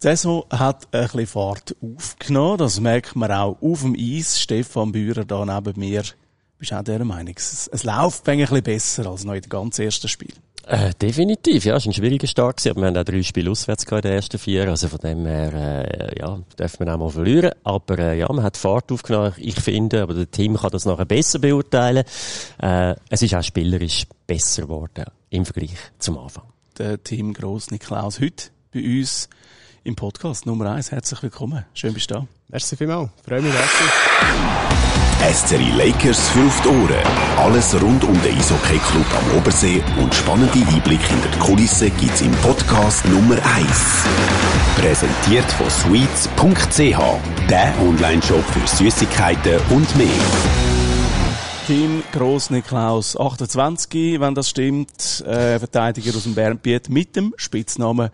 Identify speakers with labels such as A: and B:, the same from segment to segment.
A: Die Saison hat ein bisschen Fahrt aufgenommen. Das merkt man auch auf dem Eis. Stefan Bührer da neben mir. Bist du auch der Meinung? Es, es läuft ein bisschen besser als noch in den ganz ersten Spiel.
B: Äh, definitiv, ja. Es war ein schwieriger Start aber wir haben auch drei Spiele auswärts in den ersten vier. Also von dem her, äh, ja, dürfen wir auch mal verlieren. Aber, äh, ja, man hat Fahrt aufgenommen. Ich finde, aber der Team kann das nachher besser beurteilen. Äh, es ist auch spielerisch besser geworden im Vergleich zum Anfang.
A: Der Team Gross Niklaus heute bei uns im Podcast Nummer eins. Herzlich willkommen. Schön bist du da.
C: Merci vielmals. Freue mich herzlich.
D: SCRI Lakers für auf die Ohren. Alles rund um den Eishockey Club am Obersee und spannende Einblicke hinter die Kulissen gibt's im Podcast Nummer 1. Präsentiert von sweets.ch, der Online-Shop für Süßigkeiten und mehr.
A: Team Gross Niklaus 28, wenn das stimmt, äh, Verteidiger aus dem Bernbiet mit dem Spitznamen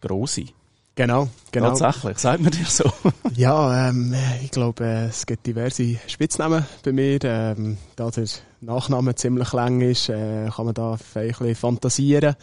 A: Grossi.
C: Genau, genau.
A: Tatsächlich, sagt man dir so.
C: ja, ähm, ich glaube, äh, es gibt diverse Spitznamen bei mir. Ähm, da der Nachname ziemlich lang ist, äh, kann man da ein bisschen fantasieren.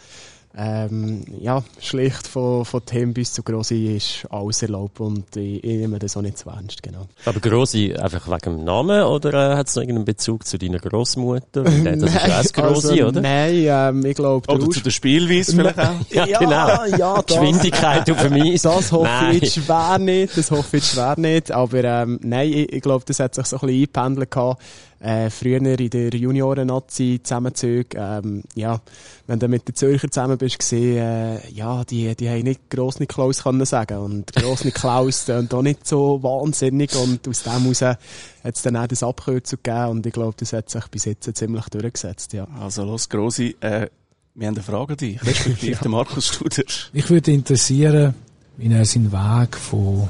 C: Ähm, ja, schlicht von, von Themen bis zu Grossi ist alles erlaubt und ich, ich nehme das auch nicht zu ernst, genau.
B: Aber Grossi einfach wegen dem Namen oder äh, hat es noch irgendeinen Bezug zu deiner Großmutter? Das
C: nein,
B: ist auch Grossi,
C: also,
B: oder?
C: Nein, ähm, ich glaube...
A: Oder zu der Spielweise vielleicht auch?
B: Ja,
C: Ja,
B: genau.
C: ja, das-
B: Geschwindigkeit auf Eis.
C: Das hoffe
B: Nein.
C: ich jetzt schwer nicht, das hoffe ich schwer nicht, aber ähm, nein, ich, ich glaube, das hat sich so ein bisschen eingependelt gehabt. Äh, früher in der Junioren-Nazi zusammenzüge, ähm, ja, wenn du mit den Zürcher zusammen bist, gesehen, äh, ja, die, die haben nicht Gross Niklaus können sagen und Gross Niklaus tönt auch nicht so wahnsinnig und aus dem heraus hat es dann auch das Abkürzung gegeben und ich glaube, das hat sich bis jetzt ziemlich durchgesetzt, ja.
A: Also los, Grossi, äh, wir haben eine Frage an dich, respektive der Markus Studer.
E: Mich würde interessieren, wie er seinen Weg von,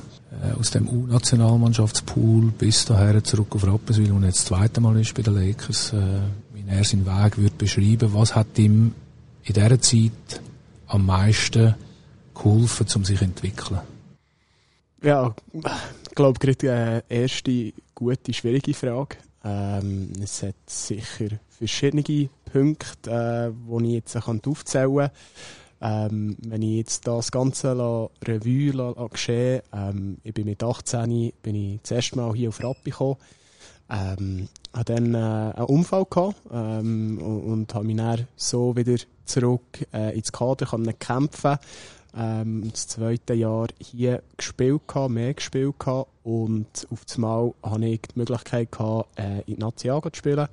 E: aus dem U-Nationalmannschaftspool bis daher zurück auf Rapperswil und jetzt das zweite Mal ist bei den Lakers, äh, wie er seinen Weg würde beschreiben. Was hat ihm in dieser Zeit am meisten geholfen, um sich zu entwickeln?
C: Ja, ich glaube, gerade äh, erste gute, schwierige Frage. Ähm, es hat sicher verschiedene Punkte, äh, die ich jetzt aufzählen kann. Ähm, wenn ich jetzt das Ganze la, Revue la, la geschehen ähm, ich bin mit 18 bin ich das erste Mal hier auf Rappi gekommen, ähm, hatte dann äh, einen Unfall gehabt, ähm, und, und habe mich dann so wieder zurück äh, ins Kader können kämpfen. Ähm, das zweite Jahr hier gespielt gehabt, mehr gespielt gehabt. Und auf das Mal hatte ich die Möglichkeit gehabt, äh, in die Nazi zu spielen.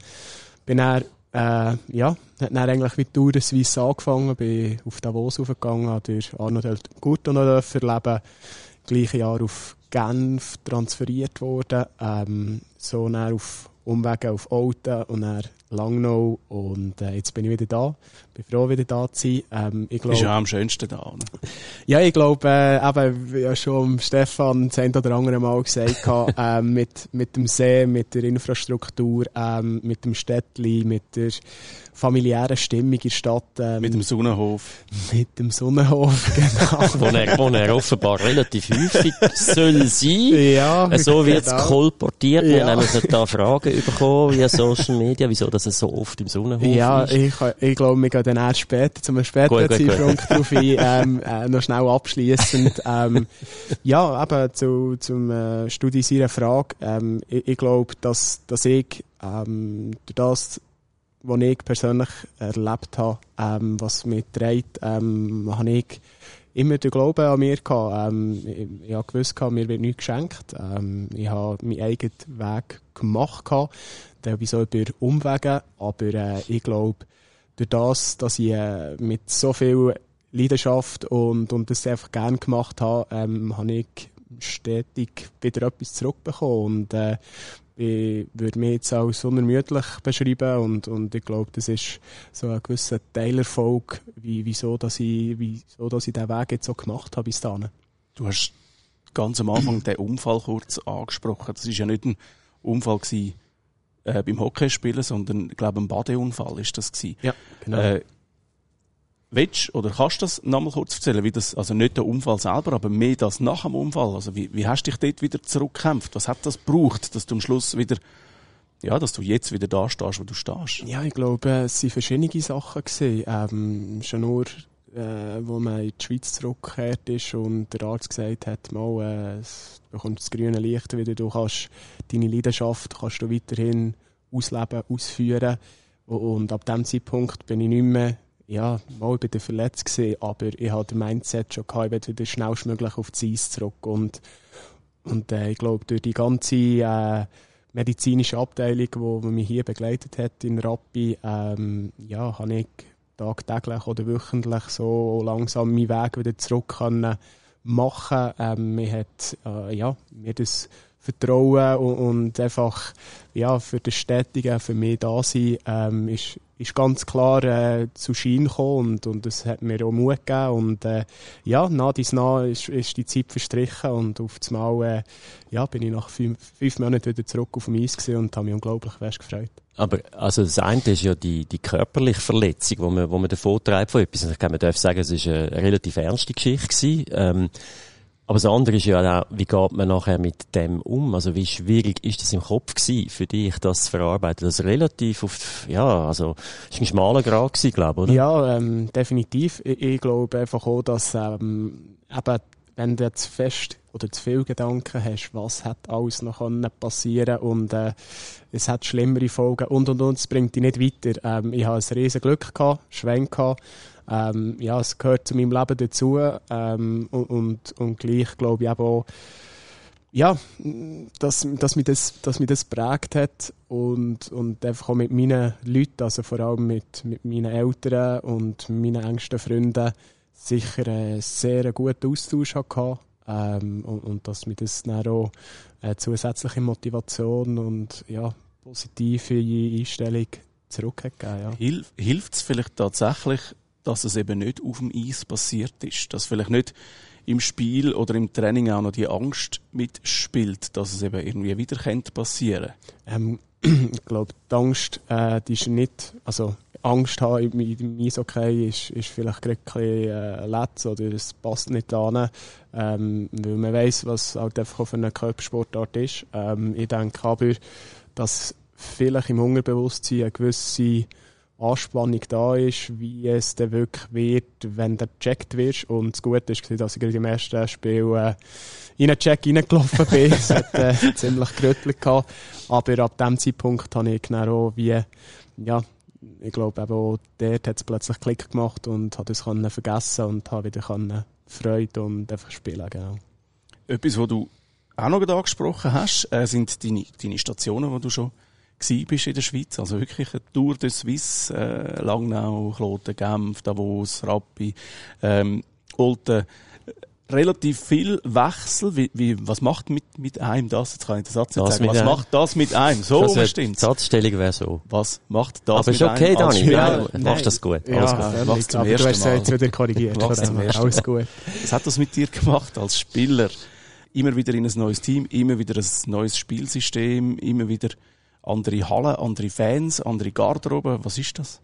C: Bin dann, äh, ja, hat dann eigentlich wie Tour der Suisse angefangen, bin auf Davos aufgegangen, durch Arnold Gurto noch dürfen erleben, gleiche Jahr auf Genf transferiert worden, ähm, so dann auf Umwege auf Olten und dann Langnau und äh, jetzt bin ich wieder da. Bin froh, wieder da zu sein. Ähm, ich glaub,
A: Ist ja am schönsten da. Oder?
C: ja, ich glaube, äh, eben, wie ja schon Stefan das ein oder andere Mal gesagt hat, ähm, mit, mit dem See, mit der Infrastruktur, ähm, mit dem Städtli, mit der familiären Stimmung in der Stadt, ähm,
A: Mit dem Sonnenhof.
C: mit dem Sonnenhof, genau.
B: wo, er, wo er offenbar relativ häufig soll sein.
C: ja,
B: So wird es
C: genau.
B: kolportiert.
C: Ja.
B: Haben nämlich da Fragen bekommen via Social Media, wieso dass es so oft im Sonnenhof
C: Ja,
B: ist.
C: ich, ich glaube, wir gehen dann erst später, zum späteren. Zeitpunkt drauf ein, ähm, äh, noch schnell abschliessend. ähm, ja, eben zu, zum äh, Studie seiner Frage. Ähm, ich, ich glaube, dass, dass ich ähm, durch das, was ich persönlich erlebt habe, ähm, was mich trägt, ähm, habe ich immer den Glauben an mir gehabt. Ähm, ich, ich habe gewusst, mir wird nichts geschenkt. Ähm, ich habe meinen eigenen Weg gemacht gehabt, teilweise über Umwege, aber äh, ich glaube, durch das, dass ich äh, mit so viel Leidenschaft und, und das einfach gerne gemacht habe, ähm, habe ich stetig wieder etwas zurückbekommen und äh, ich würde mich jetzt als unermüdlich beschreiben und, und ich glaube, das ist so ein gewisser Teilerfolg, wie, wieso, dass ich, wieso, dass ich diesen Weg jetzt so gemacht habe bis dahin.
A: Du hast ganz am Anfang den Unfall kurz angesprochen. Das ist ja nicht ein Unfall gewesen, äh, beim Hockeyspielen, sondern, ich glaube, ein Badeunfall ist das gewesen.
C: Ja, genau.
A: Äh, willst oder kannst du das nochmal kurz erzählen, wie das, also nicht der Unfall selber, aber mehr das nach dem Unfall? Also wie, wie hast du dich dort wieder zurückgekämpft? Was hat das gebraucht, dass du am Schluss wieder, ja, dass du jetzt wieder da stehst, wo du stehst?
C: Ja, ich glaube, es waren verschiedene Sachen. Gewesen. Ähm, schon nur äh, wo man in die Schweiz zurückgekehrt ist und der Arzt gesagt hat, mal, äh, du bekommst das grüne Licht wieder, du kannst deine Leidenschaft kannst du weiterhin ausleben, ausführen. Und ab dem Zeitpunkt bin ich nicht mehr, ja, mal bei der verletzt gewesen, aber ich hatte das Mindset schon gehabt, ich will wieder schnellstmöglich auf die Eis zurück. Und, und äh, ich glaube, durch die ganze äh, medizinische Abteilung, die mich hier begleitet hat in Rappi, ähm, ja, habe ich tagtäglich oder wöchentlich so langsam meinen Weg wieder zurück können machen. Ähm, mir hat äh, ja, mir das Vertrauen und, und, einfach ja, für das Städtige, für mich da sein, ähm, ist, ist ganz klar äh, zu Schein gekommen und, und das hat mir auch Mut gegeben und äh, ja, nach dies nach ist, ist die Zeit verstrichen und auf einmal äh, ja, bin ich nach fünf, fünf Monaten wieder zurück auf dem Eis und habe mich unglaublich fest gefreut.
B: Aber also das eine ist ja die, die körperliche Verletzung, wo man, wo man davon treibt von etwas. Ich glaube, man darf sagen, es ist eine relativ ernste Geschichte gewesen. Ähm, aber das andere ist ja auch, wie geht man nachher mit dem um? Also wie schwierig ist das im Kopf gewesen, für dich, das zu verarbeiten? Das relativ auf, ja, also, ist ein schmaler Grad gewesen, glaube ich, oder?
C: Ja, ähm, definitiv. Ich, ich glaube einfach auch, dass, ähm, eben, wenn du jetzt fest oder zu viel Gedanken hast, was hat alles noch passieren und äh, es hat schlimmere Folgen und und und, es bringt dich nicht weiter. Ähm, ich hatte ein riesen Glück gehabt, Schwenk gehabt, ähm, ja, es gehört zu meinem Leben dazu ähm, und, und, und gleich glaube ich auch, ja, dass, dass, mich das, dass mich das prägt hat und, und einfach auch mit meinen Leuten, also vor allem mit, mit meinen Eltern und meinen engsten Freunden, sicher einen sehr guten Austausch hatte. Ähm, und, und dass mir das dann auch eine zusätzliche Motivation und ja, positive Einstellung zurückgegeben. Ja.
A: Hilf, Hilft es vielleicht tatsächlich, dass es eben nicht auf dem Eis passiert ist. Dass vielleicht nicht im Spiel oder im Training auch noch die Angst mitspielt, dass es eben irgendwie wieder könnte passieren.
C: Ähm, ich glaube, die Angst, äh, die ist nicht, also Angst haben im Eishockey ist, ist vielleicht gerade ein bisschen äh, oder es passt nicht an, ähm, weil man weiß, was halt einfach für eine Körpersportart ist. Ähm, ich denke aber, dass vielleicht im Hungerbewusstsein eine gewisse Anspannung da ist, wie es dann wirklich wird, wenn du gecheckt wirst. Und das Gute ist, dass ich gerade im ersten Spiel äh, in einen Check reingelaufen bin. es hat äh, ziemlich gerüttelt gehabt. Aber ab dem Zeitpunkt habe ich genau auch wie, ja, ich glaube eben auch dort hat es plötzlich Klick gemacht und das können vergessen und habe wieder können Freude und einfach spielen, genau.
A: Etwas, was du auch noch angesprochen hast, äh, sind deine, deine Stationen, die du schon bist in der Schweiz. Also wirklich eine Tour de Suisse, äh, Langnau, Kloten, Genf, Davos, Rappi, ähm, Olten. Relativ viel Wechsel. Wie, wie, was macht mit, mit einem das? Jetzt kann ich den Satz nicht sagen. Was einem. macht das mit einem? So
B: das stimmt. Die Satzstellung wäre so.
A: Was macht das
B: Aber
A: mit
B: einem? Aber ist okay, Dani.
A: Ja,
B: ja, machst das gut.
C: Ja,
B: Alles
C: gut. Machst zum ersten du hast es jetzt wieder korrigiert. Alles gut.
A: Was hat das mit dir gemacht als Spieler? Immer wieder in ein neues Team, immer wieder ein neues Spielsystem, immer wieder andere Hallen, andere Fans, andere Garderobe. Was ist das?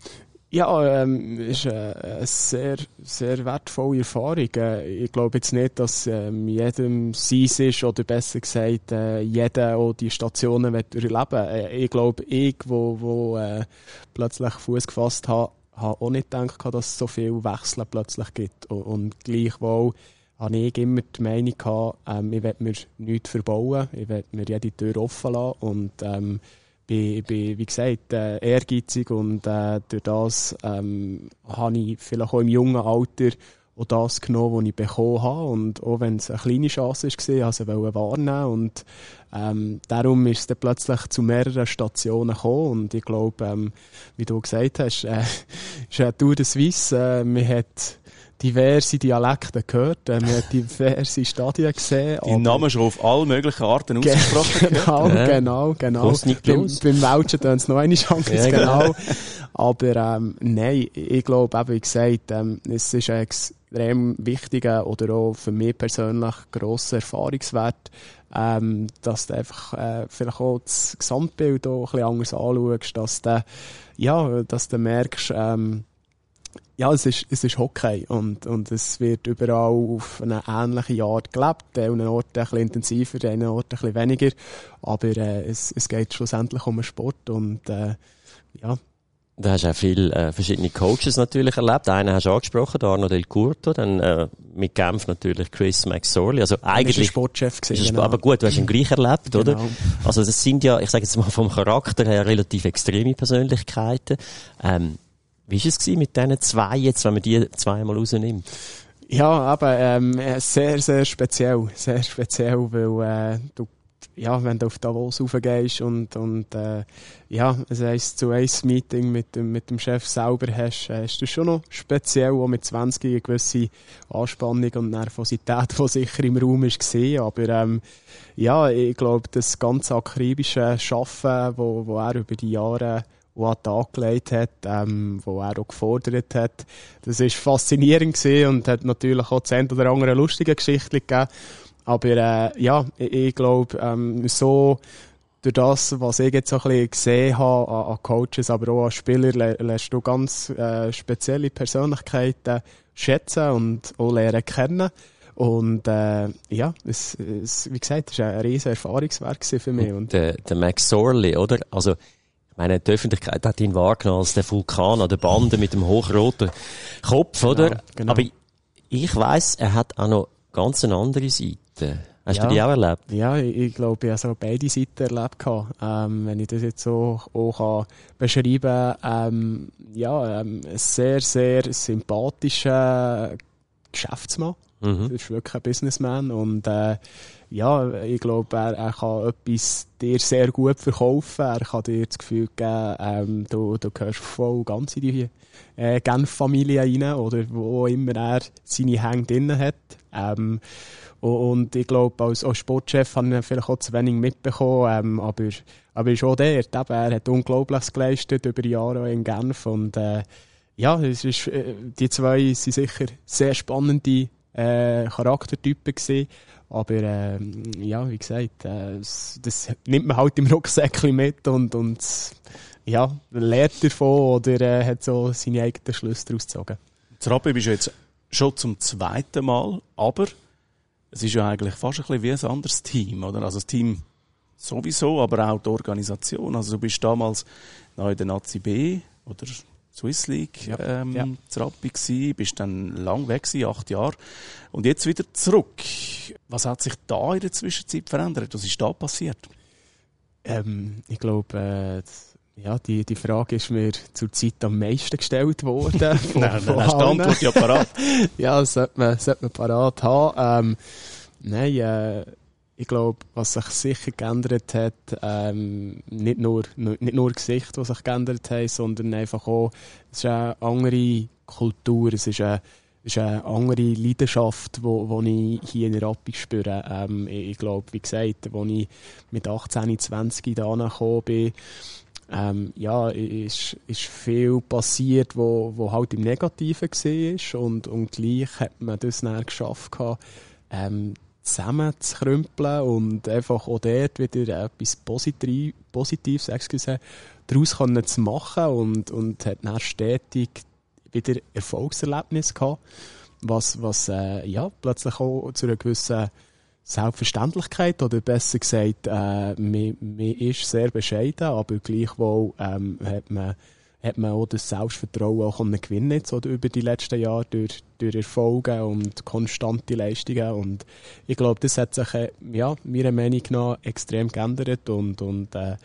C: Ja, ähm, ist äh, eine sehr, sehr wertvolle Erfahrung. Äh, ich glaube jetzt nicht, dass ähm, jedem seins ist, oder besser gesagt, äh, jeder auch die Stationen erleben äh, Ich glaube, ich, wo, wo äh, plötzlich Fuß gefasst habe, habe auch nicht gedacht, dass es so viel Wechsel plötzlich gibt. Und, und gleichwohl habe ich immer die Meinung gehabt, ähm, ich will mir nichts verbauen, ich will mir jede Tür offen lassen und ähm, bin, bin wie gesagt, äh, ehrgeizig und äh, durch das ähm, habe ich vielleicht auch im jungen Alter auch das genommen, was ich bekommen habe. Und auch wenn es eine kleine Chance war, also ich wahrnehmen und ähm, darum ist es dann plötzlich zu mehreren Stationen gekommen und ich glaube, ähm, wie du gesagt hast, äh, ist eine Tour de Suisse, äh, diverse Dialekte gehört, äh, wir haben diverse Stadien gesehen.
A: Die Namen schon auf alle möglichen Arten ausgesprochen.
C: genau, ja. genau, genau. Beim, beim Welchen tun es noch eine Chance, ja, genau. genau. Aber ähm, nein, ich glaube, eben, wie gesagt, ähm, es ist ein extrem wichtiger oder auch für mich persönlich grosser Erfahrungswert, ähm, dass du einfach äh, vielleicht auch das Gesamtbild auch ein bisschen anders anschaust, dass du, ja, dass du merkst, ähm, ja, es ist, es ist Hockey und, und es wird überall auf eine ähnliche Art gelebt. An einem Ort ein bisschen intensiver, an einem Ort ein bisschen weniger. Aber äh, es, es geht schlussendlich um den Sport und äh, ja,
B: Du hast auch viele äh, verschiedene Coaches natürlich erlebt. Einen hast du angesprochen, Arno Del Curto, dann äh, mit Genf natürlich Chris McSorley. Also eigentlich
C: ist Sportchef
B: gewesen, genau. Aber gut, du hast ihn gleich erlebt, genau. oder? Also das sind ja, ich sage jetzt mal vom Charakter her relativ extreme Persönlichkeiten. Ähm, wie war es mit diesen zwei jetzt, wenn man die zweimal rausnimmt?
C: Ja, aber ähm, sehr, sehr speziell. Sehr speziell, weil äh, du ja, wenn du auf Davos raufgehst und, und äh, ja, ein 1 zu 1 Meeting mit dem, mit dem Chef selber hast, äh, ist das schon noch speziell, auch mit 20 eine gewisse Anspannung und Nervosität, die sicher im Raum gesehen. Aber ähm, ja, ich glaube, das ganz akribische Schaffen, wo, wo er über die Jahre wo er Tag gelegt hat, ähm, wo er auch gefordert hat. Das ist faszinierend gesehen und hat natürlich auch zehn oder andere lustige Geschichten gegeben. Aber äh, ja, ich, ich glaube, ähm, so durch das, was ich jetzt so ein bisschen gesehen habe an, an Coaches, aber auch an Spielern, lernst du ganz äh, spezielle Persönlichkeiten schätzen und auch lernen kennen. Und äh, ja, es, es, wie gesagt, es war ein riesiger Erfahrungswerk für mich. Und
B: der, der Max Sorley, oder? Also, meine, die Öffentlichkeit hat ihn wahrgenommen als der Vulkan an der Bande mit dem hochroten Kopf, oder? Genau, genau. Aber ich, weiss, er hat auch noch ganz eine andere Seite. Seiten. Hast ja, du die auch erlebt?
C: Ja, ich, ich glaube, ich habe so beide Seiten erlebt. Ähm, wenn ich das jetzt so auch kann beschreiben kann. Ähm, ja, ähm, ein sehr, sehr sympathischer Geschäftsmann. Mhm. Das ist wirklich ein Businessman. Und äh, ja, ich glaube, er, er kann etwas dir sehr gut verkaufen. Er kann dir das Gefühl geben, ähm, du, du gehörst voll ganz in die äh, Genf-Familie rein oder wo immer er seine Hänge drin hat. Ähm, und ich glaube, als, als Sportchef habe ich vielleicht auch zu wenig mitbekommen, ähm, aber, aber auch der. Er hat Unglaubliches geleistet über Jahre in Genf und äh, ja, es ist, äh, die zwei sind sicher sehr spannende äh, Charaktertypen gewesen. Aber äh, ja, wie gesagt, äh, das nimmt man halt im Rucksäckchen mit und, und ja, lernt davon oder äh, hat so seine eigenen Schlüsse daraus gezogen.
A: Rappi bist du jetzt schon zum zweiten Mal, aber es ist ja eigentlich fast ein bisschen wie ein anderes Team, oder? Also das Team sowieso, aber auch die Organisation. Also du bist damals noch in der Nazi B oder Swiss League ja, ähm, ja. Rappi gsi, bist dann lang weg gewesen, acht Jahre und jetzt wieder zurück. Was hat sich da in der Zwischenzeit verändert? Was ist da passiert?
C: Ähm, ich glaube, äh, ja, die, die Frage ist mir zur Zeit am meisten gestellt worden.
A: von, nein, nein, hast die Antwort ja parat.
C: ja, das sollte man, sollte man parat haben. Ähm, nein, äh, ich glaube, was sich sicher geändert hat, ähm, nicht nur, nicht nur Gesicht, was sich geändert hat, sondern einfach auch, es ist eine andere Kultur, es ist eine, es ist eine andere Leidenschaft, die ich hier in der Rappi spüre. Ähm, ich, ich glaube, wie gesagt, als ich mit 18, 20 da gekommen bin, ähm, ja, ist, ist viel passiert, wo, wo halt im Negativen war und, und gleich hat man das dann geschafft, ähm, zusammen zu krümpeln und einfach auch dort wieder etwas Positiv, Positives excuse, daraus können zu machen und, und hat dann stetig wieder Erfolgserlebnis gehabt, was, was äh, ja, plötzlich auch zu einer gewissen Selbstverständlichkeit oder besser gesagt, äh, man, man ist sehr bescheiden, aber gleichwohl ähm, hat, man, hat man auch das Selbstvertrauen auch können jetzt, oder über die letzten Jahre durch, durch Erfolge und konstante Leistungen und ich glaube, das hat sich äh, ja, meiner Meinung nach extrem geändert und, und äh,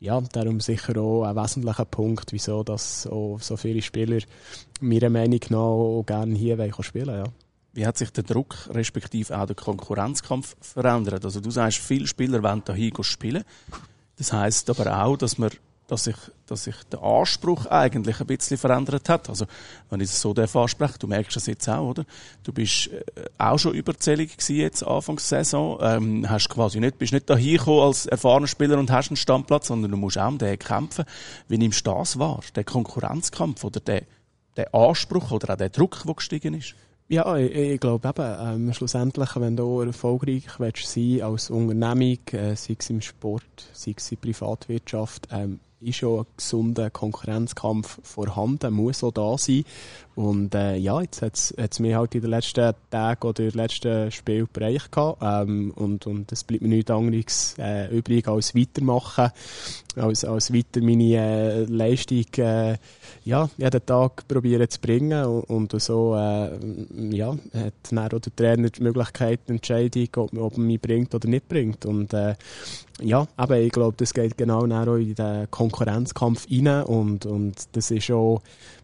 C: ja, darum sicher auch ein wesentlicher Punkt, wieso dass so viele Spieler meiner Meinung nach auch gerne hier spielen wollen. Ja.
A: Wie hat sich der Druck respektive auch der Konkurrenzkampf verändert? Also du sagst, viele Spieler wollen hier spielen. Das heißt aber auch, dass man dass sich, dass sich der Anspruch eigentlich ein bisschen verändert hat. Also, wenn ich es so anspreche, du merkst das jetzt auch, oder? Du bist äh, auch schon überzählig gewesen jetzt Anfangs Saison, ähm, hast quasi nicht, bist nicht dahin gekommen als erfahrener Spieler und hast einen Standplatz, sondern du musst auch um den kämpfen. Wie nimmst du das wahr? Der Konkurrenzkampf oder der, der Anspruch oder auch der Druck, der gestiegen ist?
C: Ja, ich, ich glaube eben, ähm, schlussendlich, wenn du erfolgreich willst sein als Unternehmung, äh, sei es im Sport, sei es in Privatwirtschaft, ähm, ist schon ein gesunder Konkurrenzkampf vorhanden, muss auch da sein. Und äh, ja, jetzt hat es mir halt in den letzten Tagen oder letzten Spiel bereicht gehabt. Ähm, und, und es bleibt mir nichts anderes äh, übrig als weitermachen, als, als weiter meine äh, Leistung äh, ja, jeden Tag probieren zu bringen. Und, und so äh, ja, hat dann auch der Trainer die Möglichkeit, die Entscheidung, ob, ob er mich bringt oder nicht bringt. Und äh, ja, aber ich glaube, das geht genau in den Konkurrenzkampf rein und, und das ist auch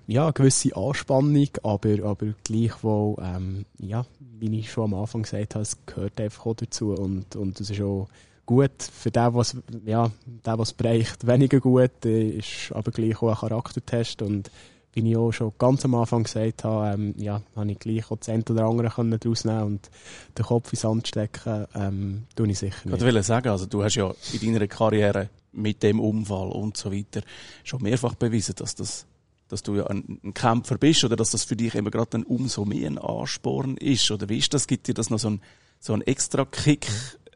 C: ja, eine gewisse Anspannung, aber, aber gleichwohl, ähm, ja, wie ich schon am Anfang gesagt habe, es gehört einfach auch dazu und, und das ist auch gut für den, was, ja, der, was bereicht, weniger gut, ist aber gleich auch ein Charaktertest und wie ich auch schon ganz am Anfang gesagt habe, ähm, ja, habe ich gleich auch das eine oder andere können daraus nehmen und den Kopf ins Sand stecken, ähm, tue ich sicher nicht.
A: Ich wollte sagen, also du hast ja in deiner Karriere mit dem Unfall und so weiter schon mehrfach bewiesen, dass das dass du ja ein, ein Kämpfer bist oder dass das für dich eben gerade dann umso mehr ein Ansporn ist oder wie ist das? Gibt dir das noch so ein so ein extra Kick,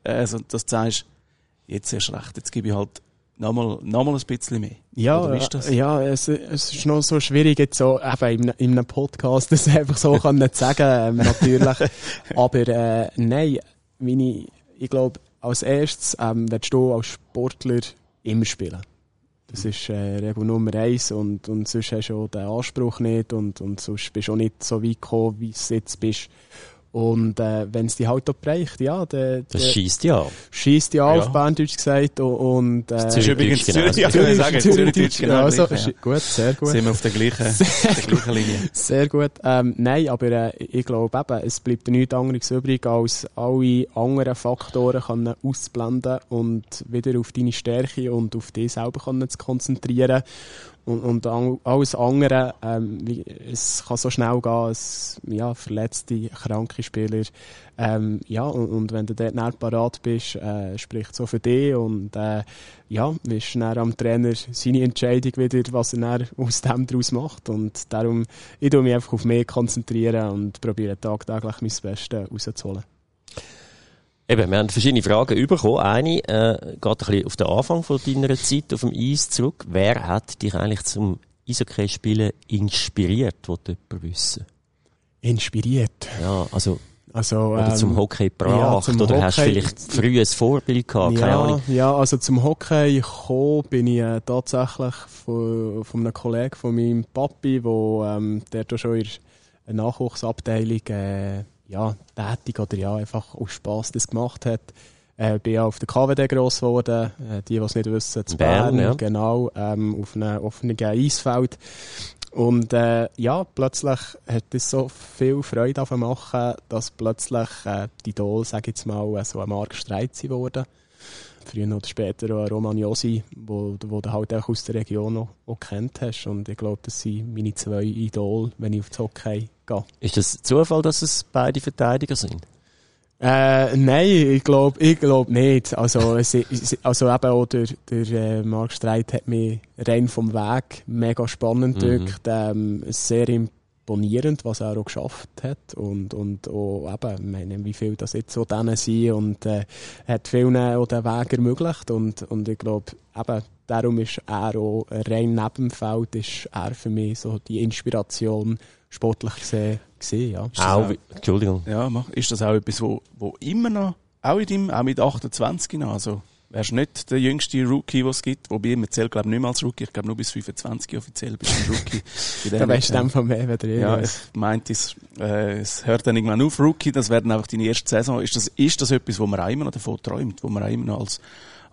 A: äh, so, dass du sagst, jetzt erst recht, jetzt gebe ich halt nochmal, nochmal ein bisschen mehr.
C: Ja, ja es, es ist noch so schwierig, jetzt so eben in, in einem Podcast das einfach so kann nicht sagen, ähm, natürlich. Aber äh, nein, meine, ich glaube, als erstes ähm, willst du als Sportler immer spielen. Das ist äh, Regel Nummer eins und, und sonst hast du auch den Anspruch nicht und, und sonst bist du auch nicht so weit gekommen, wie du jetzt bist. Und äh, wenn es die halt auch bereicht, ja, der,
B: der das schießt ja.
C: Schießt ja, ja. auf Berndeutsch gesagt und äh,
A: das ist übrigens Zürich, ja,
C: Zürich, sagen, Zürich, Zürich, genau, also, ja. gut, sehr gut.
A: Sind wir auf der gleichen, der gleichen Linie.
C: Sehr gut. Ähm, nein, aber äh, ich glaube eben, es bleibt nichts anderes übrig, als alle anderen Faktoren können ausblenden und wieder auf deine Stärke und auf dich selber können zu konzentrieren. Und, und alles andere, ähm, es kann so schnell gehen, es, ja, verletzte, kranke Spieler, ähm, ja, und, und, wenn du dort nicht parat bist, äh, spricht so für dich. Und, äh, ja, wirst dann am Trainer seine Entscheidung wieder, was er aus dem daraus macht. Und darum, ich tue mich einfach auf mich konzentrieren und probiere tagtäglich mein Bestes rauszuholen.
B: Eben, wir haben verschiedene Fragen bekommen. Eine äh, geht ein bisschen auf den Anfang von deiner Zeit auf dem Eis zurück. Wer hat dich eigentlich zum Eishockey-Spielen inspiriert, wollte jemand wissen?
C: Inspiriert?
B: Ja, also...
C: Also,
B: oder ähm, zum Hockey gebracht, ja, oder Hockey, hast du vielleicht früh ein Vorbild gehabt,
C: keine
B: ja, Ahnung.
C: Ja, also zum Hockey gekommen bin ich äh, tatsächlich von, von einem Kollegen von meinem Papi, der ähm, der schon in der Nachwuchsabteilung äh, ja, tätig oder ja, einfach aus Spass das gemacht hat. Äh, bin ja auf der KWD gross geworden, äh, die, die es nicht wissen, zu Bern, Bern ja. genau, ähm, auf einem offenen Eisfeld. Und äh, ja, plötzlich hat es so viel Freude machen, dass plötzlich äh, die Idol, sage ich jetzt mal, so ein Mark Streit geworden früher oder später auch Roman Josi, wo, wo du halt auch aus der Region auch, auch kennt hast. Und ich glaube, das sind meine zwei Idole, wenn ich auf das Hockey gehe.
B: Ist das Zufall, dass es beide Verteidiger sind?
C: Äh, nein, ich glaube ich glaub nicht. Also, es, also eben auch der, der äh, Mark Streit hat mich rein vom Weg mega spannend mhm. Ähm, sehr imponierend, was er auch geschafft hat. Und, und auch eben, meine, wie viel das jetzt so denen sind. Und äh, hat vielen auch den Weg ermöglicht. Und, und ich glaube, eben, darum ist er auch rein neben dem Feld ist er für mich so die Inspiration sportlich gesehen, gesehen ja.
B: Auch, auch, Entschuldigung.
A: Ja, ist das auch etwas, wo, wo immer noch, auch in deinem, auch mit 28 noch, also wärst nicht der jüngste Rookie, den es gibt. Wobei, man zählt, glaube ich, nicht mehr als Rookie. Ich glaube, nur bis 25 offiziell bist du ein Rookie.
C: da weißt du dann von mehr, wenn
A: du Ja, ich meinte, es, äh, es hört dann irgendwann auf, Rookie. Das werden einfach deine erste Saison. Ist das, ist das etwas, wo man auch immer noch davon träumt? Wo man auch immer noch als,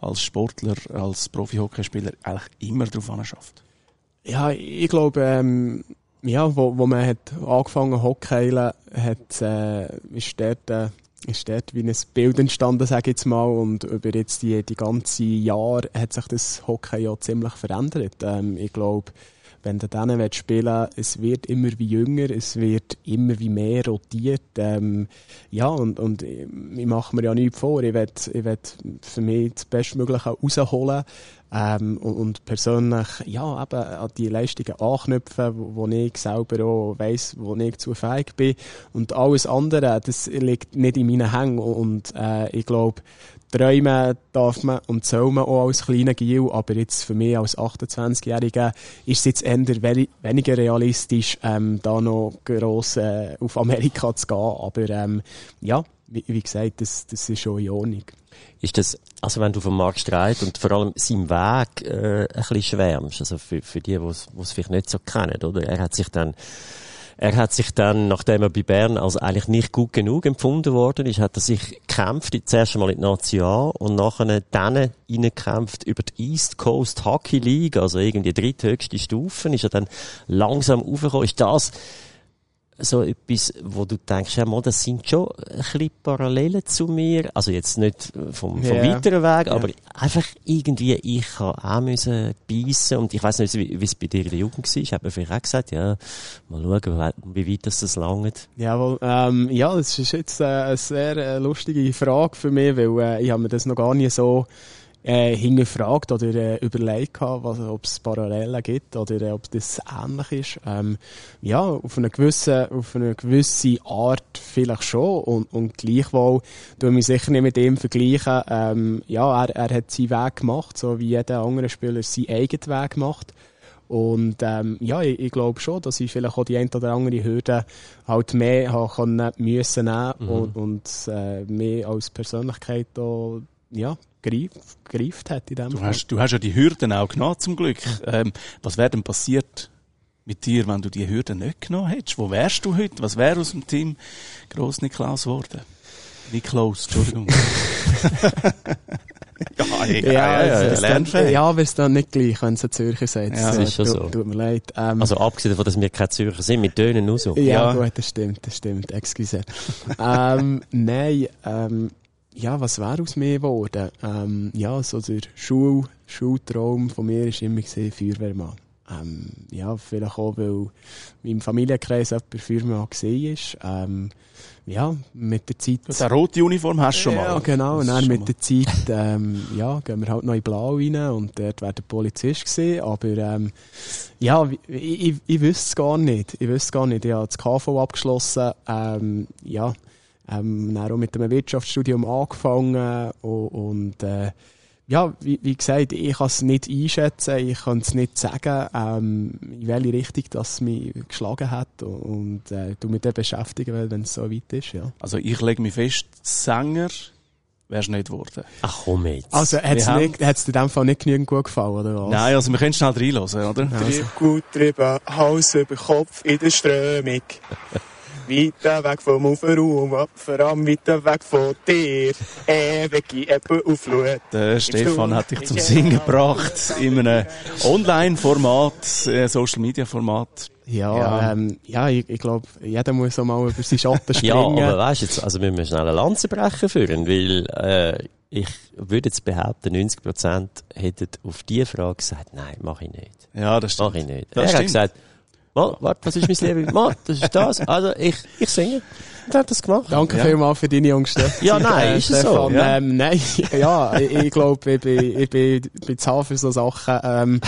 A: als Sportler, als Profi-Hockeyspieler eigentlich immer darauf schafft?
C: Ja, ich glaube, ähm, ja, wo, wo man hat angefangen Hockeylen, hat, äh, ist dort, äh, ist dort wie ein Bild entstanden, sage ich jetzt mal. Und über jetzt die, die ganze Jahre hat sich das Hockey ja ziemlich verändert. Ähm, ich glaube, wenn du denen spielen es wird immer wie jünger, es wird immer wie mehr rotiert. Ähm, ja, und, und ich mache mir ja nichts vor. Ich will, ich für mich das Bestmögliche rausholen. Ähm, und, und persönlich ja, eben an die Leistungen anknüpfen, wo, wo ich selber auch weiss, wo ich zu fähig bin. Und alles andere, das liegt nicht in meinen Hängen. Und äh, ich glaube, träumen darf man und soll man auch als kleiner Gil, aber jetzt für mich als 28-Jähriger ist es jetzt eher weniger realistisch, ähm, da noch gross äh, auf Amerika zu gehen. Aber ähm, ja, wie, wie, gesagt, das, das ist schon in Ordnung.
B: Ist das, also wenn du vom Markt Streit und vor allem seinem Weg äh, ein bisschen schwärmst, also für, für die, die es vielleicht nicht so kennen, oder? Er hat sich dann er hat sich dann, nachdem er bei Bern als eigentlich nicht gut genug empfunden worden ist, hat er sich gekämpft, zuerst einmal in die National und nachher dann reingekämpft über die East Coast Hockey League, also irgendwie die dritthöchste Stufe, ist er dann langsam aufgekommen. Ist das so etwas, wo du denkst, ja, mal, das sind schon ein bisschen Parallelen zu mir. Also jetzt nicht vom, vom yeah. weiteren Weg, aber yeah. einfach irgendwie, ich kann auch müssen beißen und ich weiß nicht, wie, es bei dir in der Jugend war. Ich habe mir vielleicht auch gesagt, ja, mal schauen, wie weit das, das langt.
C: Jawohl, ähm, ja, das ist jetzt äh, eine sehr äh, lustige Frage für mich, weil äh, ich habe mir das noch gar nicht so äh, hingefragt oder äh, überlegt ob es Parallelen gibt oder äh, ob das ähnlich ist. Ähm, ja, auf eine gewisse, auf eine gewisse Art vielleicht schon und, und gleichwohl tue mich sicher nicht mit ihm vergleichen. Ähm, ja, er, er hat seinen Weg gemacht, so wie jeder andere Spieler seinen eigenen Weg gemacht. Und ähm, ja, ich, ich glaube schon, dass ich vielleicht auch die ein oder andere Hürde halt mehr haben können, müssen nehmen mhm. und, und äh, mehr als Persönlichkeit da, ja, gereift hat in dem
A: du hast, du hast ja die Hürden auch genommen, zum Glück. Ähm, was wäre denn passiert mit dir, wenn du die Hürden nicht genommen hättest? Wo wärst du heute? Was wäre aus dem Team Gross Niklaus geworden? Niklaus, Entschuldigung.
C: ja, egal, ja, ja, ja, ja, aber es ist dann nicht gleich, wenn es ein Zürcher sagt.
B: Ja, das ist schon so.
C: Tut mir leid. Ähm,
B: also abgesehen davon, dass wir keine Zürcher sind, wir tönen nur so.
C: Ja, ja. gut, das stimmt, das stimmt. Excuse. ähm, nein, ähm, ja, was wäre aus mir geworden? Ähm, ja, so der Schul Schultraum von mir war immer gesehen, Feuerwehrmann. Ähm, ja, vielleicht auch, weil in meinem Familienkreis jemand Feuerwehrmann gesehen ist. Ähm, ja, mit der Zeit...
A: Du eine rote Uniform hast du schon
C: mal. Ja, genau. Und dann mit der Zeit, ähm, ja, gehen wir halt noch in Blau rein und dort wäre der Polizist gesehen. Aber, ähm, ja, ich, ich, ich wüsste es gar nicht. Ich wüsste es gar nicht. Ich habe das KV abgeschlossen. Ähm, ja, ähm, dann auch mit einem Wirtschaftsstudium angefangen und, und äh, ja, wie, wie, gesagt, ich kann es nicht einschätzen, ich kann es nicht sagen, ähm, in welche Richtung das mich geschlagen hat und äh, du mit dem beschäftigen, wenn es so weit ist, ja.
A: Also ich lege mich fest, Sänger wärst du nicht geworden.
B: Ach komm jetzt.
C: Also hat es dir in dem Fall nicht genügend gut gefallen, oder was?
A: Nein, also wir können schnell reinhören, oder?
C: Also. Gut drüber, Hals über Kopf in der Strömung. Weiter weg vom Uferraum, vor allem weiter weg von dir. Ewige Ebbe auf Flut.
A: Der Stefan hat dich zum Singen gebracht in einem Online-Format, äh, Social-Media-Format.
C: Ja, ja. Ähm, ja ich, ich glaube, jeder muss auch mal über seinen Schatten springen.
B: ja, aber weißt jetzt, also wir müssen schnell eine Lanze brechen führen, weil äh, ich würde jetzt behaupten, 90% hätten auf diese Frage gesagt, nein, mache ich nicht.
A: Ja, das
B: stimmt. Mach ich nicht. Das er stimmt. hat gesagt, Mal, warte, was ist mein Leben? Mal, das ist das. Also, ich, ich singe. Hat das gemacht.
C: Danke ja. vielmals für deine Jüngste.
B: Ja, nein, ist es so?
C: Ja. Ähm, nein, ja, ich, ich glaube, ich bin, ich bin, bin zu für so Sachen, ähm,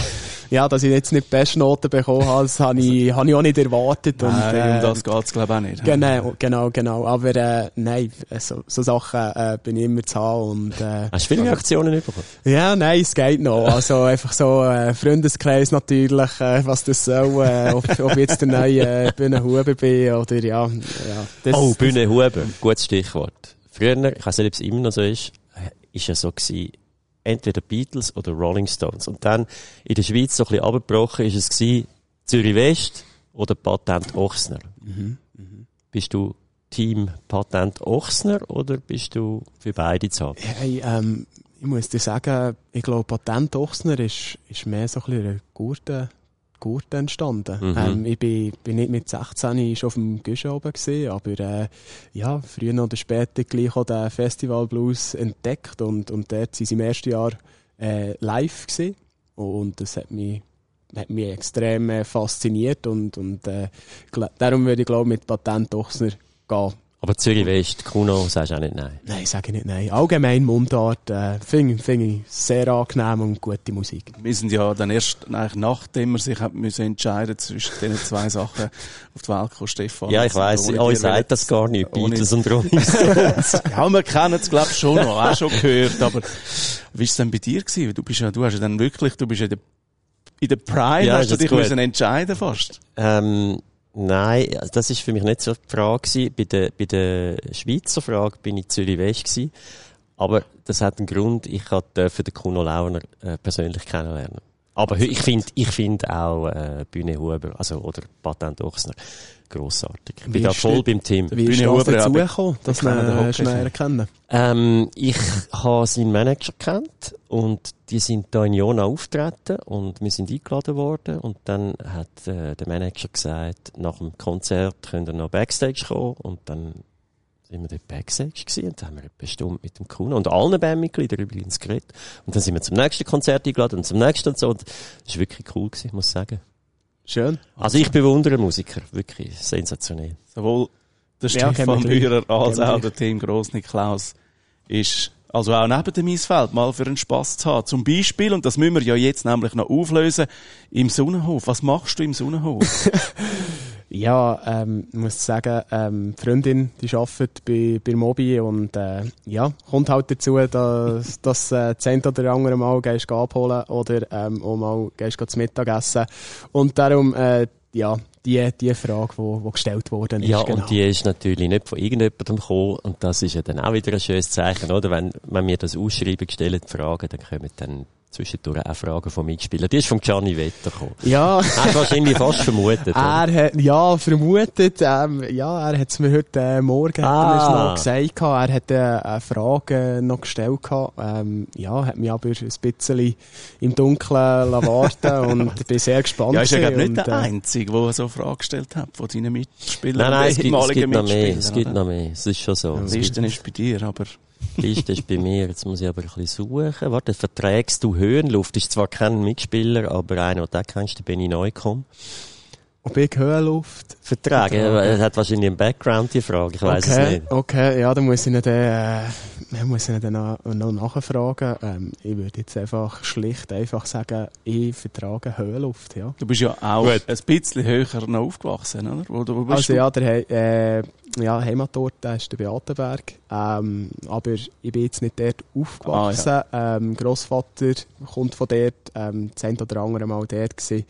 C: ja, dass ich jetzt nicht die Bestnoten bekommen habe, das habe ich, habe ich auch nicht erwartet.
A: Nein,
C: und,
A: äh, um das geht's, glaube ich, auch nicht.
C: Genau, genau, genau. Aber, äh, nein, so, so Sachen, äh, bin ich immer zu haben und, äh,
B: Hast du viele Reaktionen bekommen?
C: Ja, nein, es geht noch. Also, einfach so, äh, Freundeskreis natürlich, äh, was das soll, äh, ob, ob ich jetzt der neue, äh, Bühnenhuber bin oder, ja, ja.
B: Das, oh, Bühnenhuber, gutes Stichwort. Früher, ich weiß nicht, ob es immer noch so ist, ist ja so gewesen, entweder Beatles oder Rolling Stones. Und dann in der Schweiz so ein bisschen abgebrochen ist es gewesen, Zürich West oder Patent Ochsner. Mhm. Mhm. Bist du Team Patent Ochsner oder bist du für beide zu haben?
C: Hey, ähm, ich muss dir sagen, ich glaube, Patent Ochsner ist, ist mehr so ein bisschen eine gute Gurt entstanden. Mhm. Ähm, ich bin, bin nicht mit 16 schon auf dem Guschen oben gesehen, aber äh, ja, früher oder später gleich auch den Festival Blues entdeckt und, und dort sind sie im ersten Jahr äh, live gesehen und das hat mich hat mich extrem äh, fasziniert und, und äh, darum würde ich glaube mit Patent Ochsner gehen.
B: Aber Zürich West, Kuno, sagst du auch nicht nein?
C: Nein, sage ich nicht nein. Allgemein Mundart äh, finde find ich sehr angenehm und gute Musik.
A: Wir sind ja dann erst, eigentlich nachdem wir sich haben müssen entscheiden zwischen diesen zwei Sachen auf die Welt gekommen, Stefan.
B: Ja, ich weiss, euch sagt das gar nicht, Beatles und Rolling Stones.
A: Ja, wir kennen es, glaube ich, schon noch, auch schon gehört, aber wie war es denn bei dir gewesen? Du bist ja, du hast ja dann wirklich, du bist ja in der, in der Prime,
B: Ja,
A: hast
B: ist
A: du dich
B: gut.
A: müssen entscheiden fast.
B: ähm, nein, das ist für mich nicht so die Frage gewesen. Bei der, bei der Schweizer Frage bin ich Zürich West gewesen. Aber das hat einen Grund, ich durfte den Kuno Launer äh, persönlich kennenlernen. Aber ich finde, ich finde auch, äh, Bühne Huber, also, oder Patent Ochsner, grossartig. Ich
C: Wie
B: bin da voll
C: der-
B: beim Team.
C: Wie ist
A: Bühne
C: das dazu gekommen, dass
A: wir den schon.
C: kennen?
B: Ähm, ich habe seinen Manager kennt und die sind da in Jona auftreten und wir sind eingeladen worden und dann hat äh, der Manager gesagt, nach dem Konzert könnt ihr noch Backstage kommen und dann sind wir dort Backstage gewesen und dann haben wir etwa Stunde mit dem Kuno und allen Bandmitgliedern übrigens geredet und dann sind wir zum nächsten Konzert eingeladen und zum nächsten und so und das war wirklich cool gewesen, muss ich sagen.
C: Schön.
B: Also ich bewundere Musiker, wirklich sensationell.
A: Sowohl der
C: Ja,
A: Stefan. Bührer als auch der Team Gross-Niklaus ist, also auch neben dem Eisfeld mal für einen Spass zu haben. Zum Beispiel, und das müssen wir ja jetzt nämlich noch auflösen, im Sonnenhof. Was machst du im Sonnenhof?
C: Ja, ähm, ich muss sagen, ähm, die Freundin, die arbeitet bei, bei Mobi und äh, ja, kommt halt dazu, dass, dass äh, das eine oder andere Mal gehst abholen oder ähm, auch mal gehst du zu Mittag essen. Und darum, äh, ja, die, die Frage, die, gestellt worden ist.
B: Ja,
C: genau.
B: und die ist natürlich nicht von irgendjemandem gekommen. Und das ist ja dann auch wieder ein schönes Zeichen, oder? Wenn, wenn wir das ausschreiben, stellen Fragen, dann kommen dann zwischendurch auch Fragen von Mitspielern. Die ist vom Gianni Vetter gekommen.
C: Ja,
B: Hast du wahrscheinlich fast vermutet, oder?
C: er hat, ja, vermutet, ähm, ja, er hat es mir heute äh, Morgen
B: Ah.
C: hat er noch gesagt, gehabt. er hat äh, eine Frage noch gestellt, gehabt. ähm, ja, hat mich aber ein bisschen im Dunkeln warten und bin sehr gespannt.
A: ja, ist ja
C: gewesen
A: nicht der
C: und, äh,
A: Einzige, der so eine Frage gestellt hat von deinen Mitspielern.
B: Nein, nein, es gibt, es gibt noch mehr. Es gibt noch mehr. Es ist schon so.
A: Die
B: Es
A: Liste ist bei dir, aber
B: Liste ist bei mir. Jetzt muss ich aber ein bisschen suchen. Warte, verträgst du Höhenluft? Ist zwar kein Mitspieler, aber einer, den du kennst, der Benny Neukomm.
C: Ob ich Höhenluft?
B: Vertragen? Er hat wahrscheinlich einen Background, die Frage. Ich weiß es
C: okay,
B: nicht.
C: okay, ja, dann muss ich ihn dann, äh, dann muss ich dann noch, noch nachfragen. Ähm, ich würde jetzt einfach schlicht einfach sagen, ich vertrage Höhenluft, ja.
A: du bist ja auch
B: Gut.
A: ein bisschen höher noch aufgewachsen, oder? Wo, wo bist
C: Also
A: du?
C: ja, der äh, ja, Heimatort ist der Beatenberg. Ähm, aber ich bin jetzt nicht dort aufgewachsen. ähm, Grossvater kommt von dort, ähm, ein oder andere Mal dort gewesen.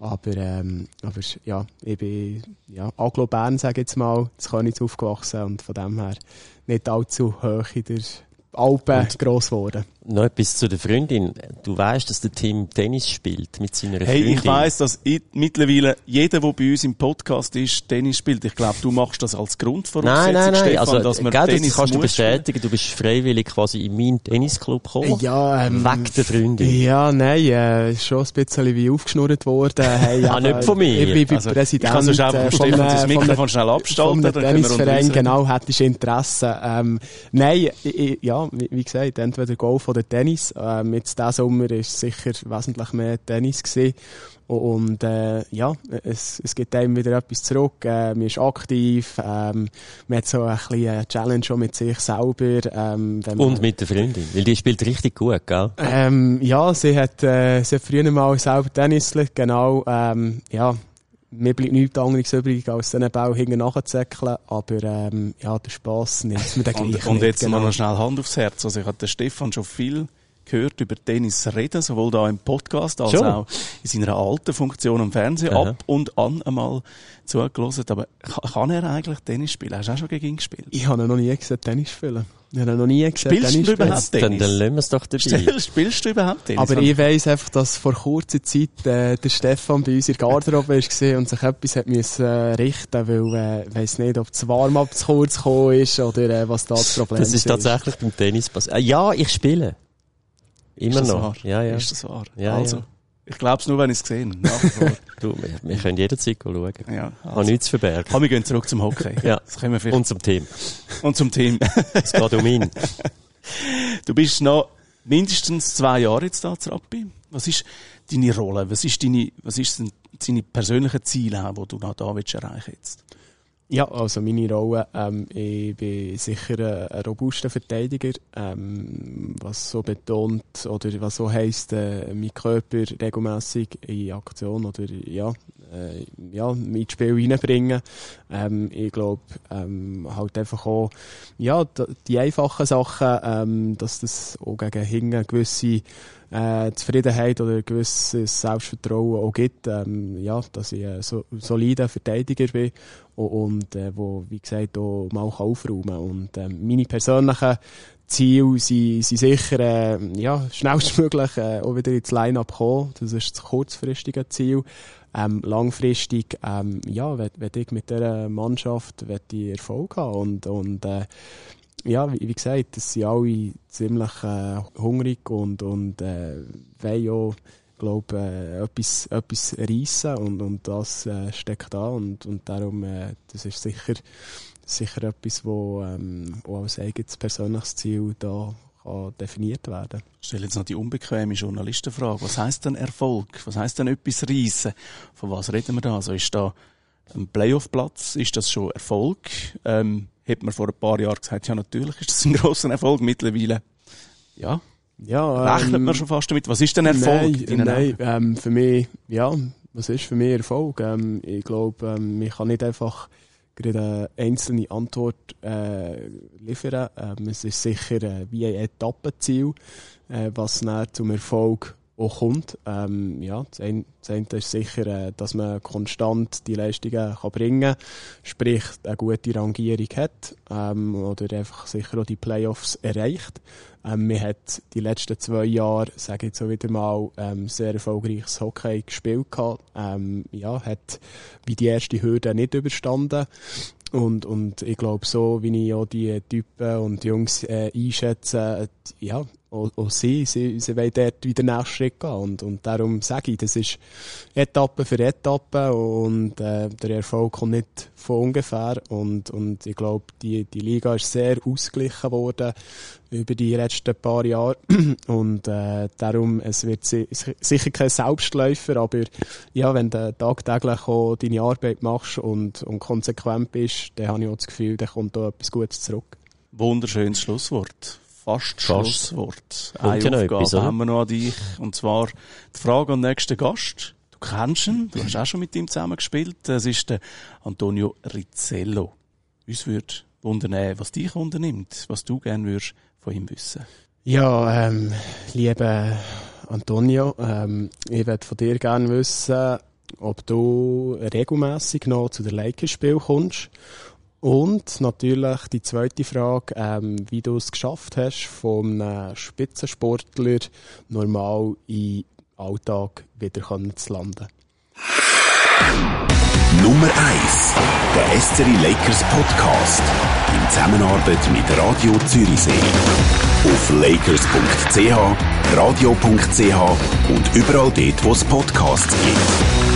C: Aber, ähm, aber ja, ich bin ja, Aglo Bern, sage ich jetzt mal, das Königs aufgewachsen und von dem her nicht allzu hoch in der Alpen gross geworden.
B: Noch etwas zu der Freundin. Du weißt, dass der Team Tennis spielt mit seiner
A: Hey,
B: Freundin.
A: ich weiss, dass ich, mittlerweile jeder, der bei uns im Podcast ist, Tennis spielt. Ich glaube, du machst das als
B: Nein,
A: Grundvoraussetzung,
B: nein, nein.
A: Stefan,
B: also,
A: dass man
B: gell,
A: Tennis
B: das kannst du bestätigen. Du bist freiwillig quasi in meinen Tennisclub gekommen.
C: Ja, ähm,
B: Weg der Freundin.
C: Ja, nein, äh, ist schon ein bisschen wie aufgeschnurrt worden. Hey,
B: Ah,
C: aber
B: nicht von mir.
C: Ich bin,
A: Also,
C: Präsident
A: ich kann sonst einfach
C: äh,
A: Stefan
C: einem-
A: das
C: von
A: Mikrofon
C: einem-
A: schnell abstalten,
C: Von
A: wir
C: Tennisverein, genau, hättest du Interesse. Ähm, nein, ich, ich, ja, wie, wie gesagt, entweder Golf oder Tennis. Ähm, jetzt diesen Sommer ist sicher wesentlich mehr Tennis gewesen. Und äh, ja, es, es gibt einem wieder etwas zurück. Äh, man ist aktiv, ähm, man hat so ein bisschen eine Challenge schon mit sich selber. Ähm, man-
B: Und mit der Freundin. Weil die spielt richtig gut, gell?
C: ähm, ja, sie hat, äh, sie hat früher mal selber Tennis gespielt, genau. Ähm, ja, mir bleibt nichts anderes übrig, als diesen Ball hinten nachzuzäckeln. Aber ähm, ja, der Spass nimmt mir den gleich
A: Und, und
C: nicht,
A: jetzt
C: genau.
A: mal noch schnell Hand aufs Herz. Also ich den Stefan schon viel gehört über Tennis reden, sowohl da im Podcast als
B: Schon?
A: auch in seiner alten Funktion am Fernsehen.
B: Aha.
A: Ab und an einmal zugelassen. Aber kann, er eigentlich Tennis spielen? Hast du auch schon gegen ihn gespielt?
C: Ich habe noch nie gesehen Tennis spielen. Ich habe noch nie gesehen
A: Spielst
C: Tennis
A: du
C: spielen.
A: überhaupt
B: Dann,
A: Tennis?
B: dann lassen wir es doch dabei.
A: Spiel- Spielst du überhaupt Tennis?
C: Aber ich weiss einfach, dass vor kurzer Zeit äh, der Stefan bei uns in der Garderobe war und sich etwas hat müssen, äh, richten weil äh, ich weiss nicht, ob das Warm-up zu kurz gekommen ist oder äh, was da das Problem
B: Das ist tatsächlich beim Tennis passiert. Ah, ja, ich spiele. Immer
A: ist das
B: noch.
A: Wahr?
B: Ja, ja.
A: Ist das wahr?
B: Ja,
A: also,
B: ja.
A: ich glaube es nur, wenn ich es gesehen habe.
B: Du, wir, wir können jederzeit schauen.
A: ja,
B: Habe
A: also.
B: nichts zu verbergen.
A: Komm, wir gehen zurück zum Hockey.
B: Ja.
A: Das können wir vielleicht.
B: Und zum Team.
A: Und zum Team.
B: Es geht um ihn.
A: Du bist noch mindestens zwei Jahre jetzt da Rappi. Was ist deine Rolle? Was ist deine, was ist deine persönlichen Ziele, die du noch da willst erreichen jetzt?
C: Ja, also meine Rolle, ähm, ich bin sicher ein, ein robuster Verteidiger, ähm, was so betont oder was so heisst, äh, mein Körper regelmäßig in Aktion oder ja, äh, ja, ins Spiel reinbringen. Ähm, ich glaube, ähm, halt einfach auch, ja, die einfachen Sachen, ähm, dass das auch gegen hinten gewisse äh, Zufriedenheit oder gewisses Selbstvertrauen auch gibt, ähm, ja, dass ich ein so, solider Verteidiger bin und, äh, wo, wie gesagt, auch mal aufräumen kann. Und ähm, meine persönlichen Ziele sind, sind sicher äh, ja, schnellstmöglich äh, auch wieder ins Line-Up kommen. Das ist das kurzfristige Ziel. Ähm, langfristig, ähm, ja, wenn ich mit dieser Mannschaft ich Erfolg haben und, und äh, ja, wie, wie gesagt, das sind alle ziemlich äh, hungrig und, und äh, wollen auch, glaube äh, etwas, etwas reissen und, und das äh, steckt da und, und darum, äh, das ist sicher, sicher etwas, wo, ähm, wo als eigenes persönliches Ziel da kann definiert werden.
A: Ich stelle jetzt noch die unbequeme Journalistenfrage. Was heißt denn Erfolg? Was heißt denn etwas reissen? Von was reden wir da? Also ist da ein Playoff-Platz? Ist das schon Erfolg? Ähm, hätte man vor ein paar Jahren gesagt, ja, natürlich ist das ein grosser Erfolg. Mittlerweile, ja, ja rechnet ähm, man schon fast damit. Was ist denn Erfolg?
C: Nein, nein ähm, für mich, ja, was ist für mich Erfolg? Ähm, ich glaube, ähm, ich kann nicht einfach eine einzelne Antwort äh, liefern. Ähm, es ist sicher äh, wie ein Etappenziel, äh, was dann zum Erfolg auch kommt. Ähm, ja, das eine, das eine ist sicher, äh, dass man konstant die Leistungen kann bringen kann, sprich eine gute Rangierung hat ähm, oder einfach sicher auch die Playoffs erreicht. Ähm, man hat die letzten zwei Jahre, sage ich so wieder mal, ähm, sehr erfolgreiches Hockey gespielt gehabt. Ähm, ja, hat wie die erste Hürde nicht überstanden. Und, und ich glaube, so wie ich auch die Typen und Jungs äh, einschätze, ja, auch, auch sie, sie, sie wollen dort wieder den nächsten Schritt gehen. Und, und darum sage ich, das ist Etappe für Etappe und äh, der Erfolg kommt nicht von ungefähr. Und, und ich glaube, die, die Liga ist sehr ausgeglichen worden über die letzten paar Jahre. Und äh, darum, es wird si sicher kein Selbstläufer, aber ja, wenn du tagtäglich deine Arbeit machst und, und konsequent bist, dann habe ich auch das Gefühl, da kommt da etwas Gutes zurück.
A: Wunderschönes Schlusswort fast, fast. Schlusswort. Eine Aufgabe etwas, haben wir noch an dich. Und zwar die Frage an den nächsten Gast. Du kennst ihn, du hast auch schon mit ihm zusammen gespielt. Das ist der Antonio Rizzello. Uns würde wundern, was dich wundernimmt, was du gerne würdest von ihm wissen.
C: Ja, ähm, liebe Antonio, ähm, ich würde von dir gerne wissen, ob du regelmäßig noch zu der Lakers-Spiel kommst und natürlich die zweite Frage, ähm, wie du es geschafft hast, vom Spitzensportler normal im Alltag wieder zu landen.
D: Nummer 1. Der SCRI Lakers Podcast. In Zusammenarbeit mit Radio Zürichsee. Auf lakers.ch, radio.ch und überall dort, wo es Podcasts gibt.